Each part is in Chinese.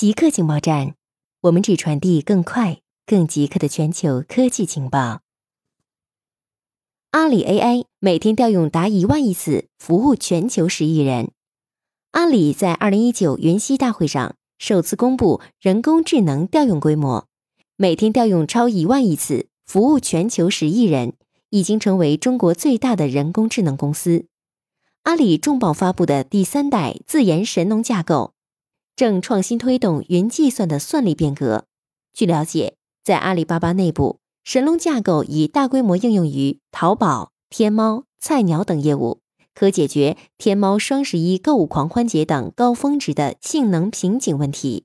极客情报站，我们只传递更快、更极客的全球科技情报。阿里 AI 每天调用达一万亿次，服务全球十亿人。阿里在二零一九云栖大会上首次公布人工智能调用规模，每天调用超一万亿次，服务全球十亿人，已经成为中国最大的人工智能公司。阿里重磅发布的第三代自研神农架构。正创新推动云计算的算力变革。据了解，在阿里巴巴内部，神龙架构已大规模应用于淘宝、天猫、菜鸟等业务，可解决天猫双十一购物狂欢节等高峰值的性能瓶颈问题。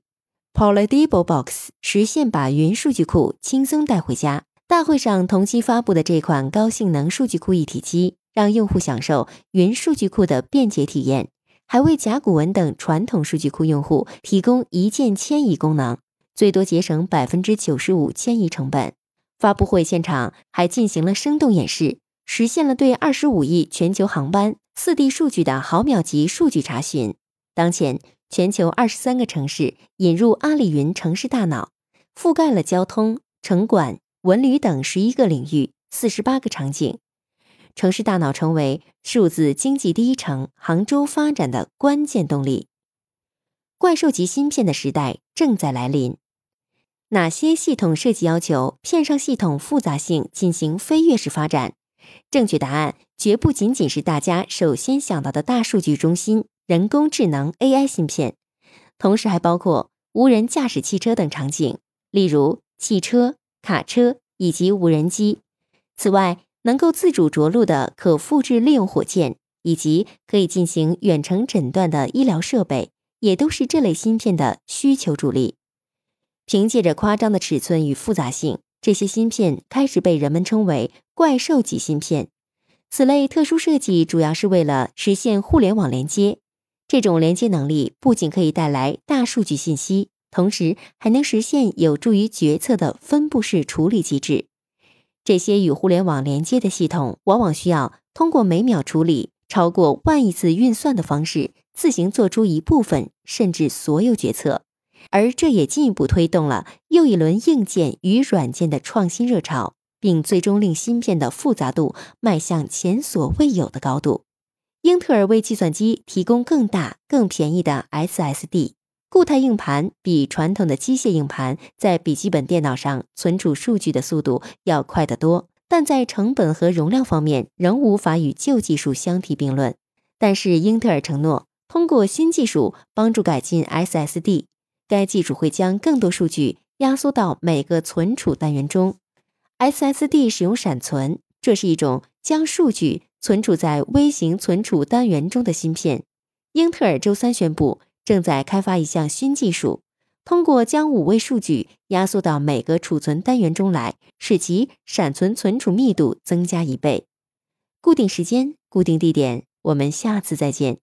Polydable Box 实现把云数据库轻松带回家。大会上同期发布的这款高性能数据库一体机，让用户享受云数据库的便捷体验。还为甲骨文等传统数据库用户提供一键迁移功能，最多节省百分之九十五迁移成本。发布会现场还进行了生动演示，实现了对二十五亿全球航班四 D 数据的毫秒级数据查询。当前，全球二十三个城市引入阿里云城市大脑，覆盖了交通、城管、文旅等十一个领域，四十八个场景。城市大脑成为数字经济第一城杭州发展的关键动力。怪兽级芯片的时代正在来临。哪些系统设计要求片上系统复杂性进行飞跃式发展？正确答案绝不仅仅是大家首先想到的大数据中心、人工智能 AI 芯片，同时还包括无人驾驶汽车等场景，例如汽车、卡车以及无人机。此外，能够自主着陆的可复制利用火箭，以及可以进行远程诊断的医疗设备，也都是这类芯片的需求主力。凭借着夸张的尺寸与复杂性，这些芯片开始被人们称为“怪兽级芯片”。此类特殊设计主要是为了实现互联网连接。这种连接能力不仅可以带来大数据信息，同时还能实现有助于决策的分布式处理机制。这些与互联网连接的系统，往往需要通过每秒处理超过万亿次运算的方式，自行做出一部分甚至所有决策，而这也进一步推动了又一轮硬件与软件的创新热潮，并最终令芯片的复杂度迈向前所未有的高度。英特尔为计算机提供更大、更便宜的 SSD。固态硬盘比传统的机械硬盘在笔记本电脑上存储数据的速度要快得多，但在成本和容量方面仍无法与旧技术相提并论。但是英特尔承诺，通过新技术帮助改进 SSD，该技术会将更多数据压缩到每个存储单元中。SSD 使用闪存，这是一种将数据存储在微型存储单元中的芯片。英特尔周三宣布。正在开发一项新技术，通过将五位数据压缩到每个储存单元中来，使其闪存存储密度增加一倍。固定时间，固定地点，我们下次再见。